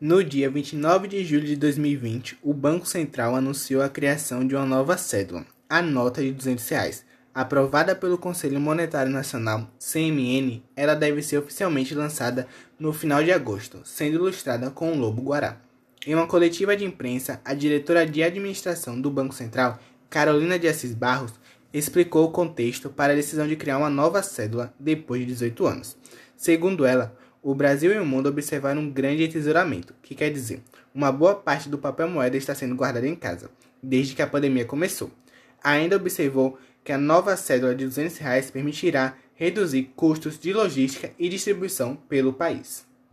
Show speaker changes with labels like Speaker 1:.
Speaker 1: No dia 29 de julho de 2020, o Banco Central anunciou a criação de uma nova cédula, a nota de 200 reais. Aprovada pelo Conselho Monetário Nacional, CMN, ela deve ser oficialmente lançada no final de agosto, sendo ilustrada com um lobo guará. Em uma coletiva de imprensa, a diretora de administração do Banco Central, Carolina de Assis Barros, explicou o contexto para a decisão de criar uma nova cédula depois de 18 anos. Segundo ela, o Brasil e o mundo observaram um grande entesouramento, que quer dizer, uma boa parte do papel moeda está sendo guardada em casa, desde que a pandemia começou. Ainda observou que a nova cédula de 200 reais permitirá reduzir custos de logística e distribuição pelo país.